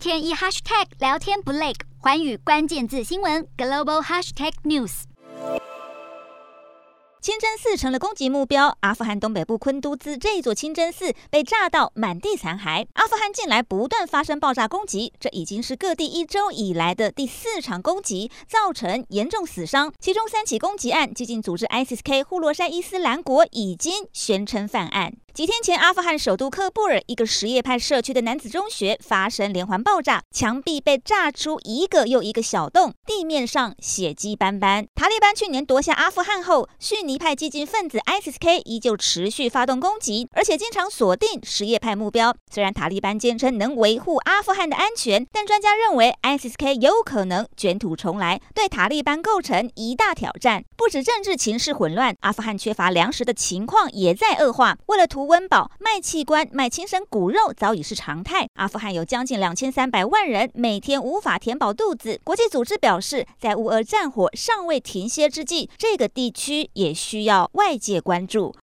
天一 hashtag 聊天不累，寰宇关键字新闻 global hashtag news。清真寺成了攻击目标，阿富汗东北部昆都兹这座清真寺被炸到满地残骸。阿富汗近来不断发生爆炸攻击，这已经是各地一周以来的第四场攻击，造成严重死伤。其中三起攻击案，激进组织 ISIS-K 呼罗珊伊斯兰国已经宣称犯案。几天前，阿富汗首都喀布尔一个什叶派社区的男子中学发生连环爆炸，墙壁被炸出一个又一个小洞，地面上血迹斑斑。塔利班去年夺下阿富汗后，逊尼派激进分子 ISK 依旧持续发动攻击，而且经常锁定什叶派目标。虽然塔利班坚称能维护阿富汗的安全，但专家认为 ISK 有可能卷土重来，对塔利班构成一大挑战。不止政治情势混乱，阿富汗缺乏粮食的情况也在恶化。为了图温饱，卖器官、卖亲生骨肉早已是常态。阿富汗有将近两千三百万人每天无法填饱肚子。国际组织表示，在乌俄战火尚未停歇之际，这个地区也需要外界关注。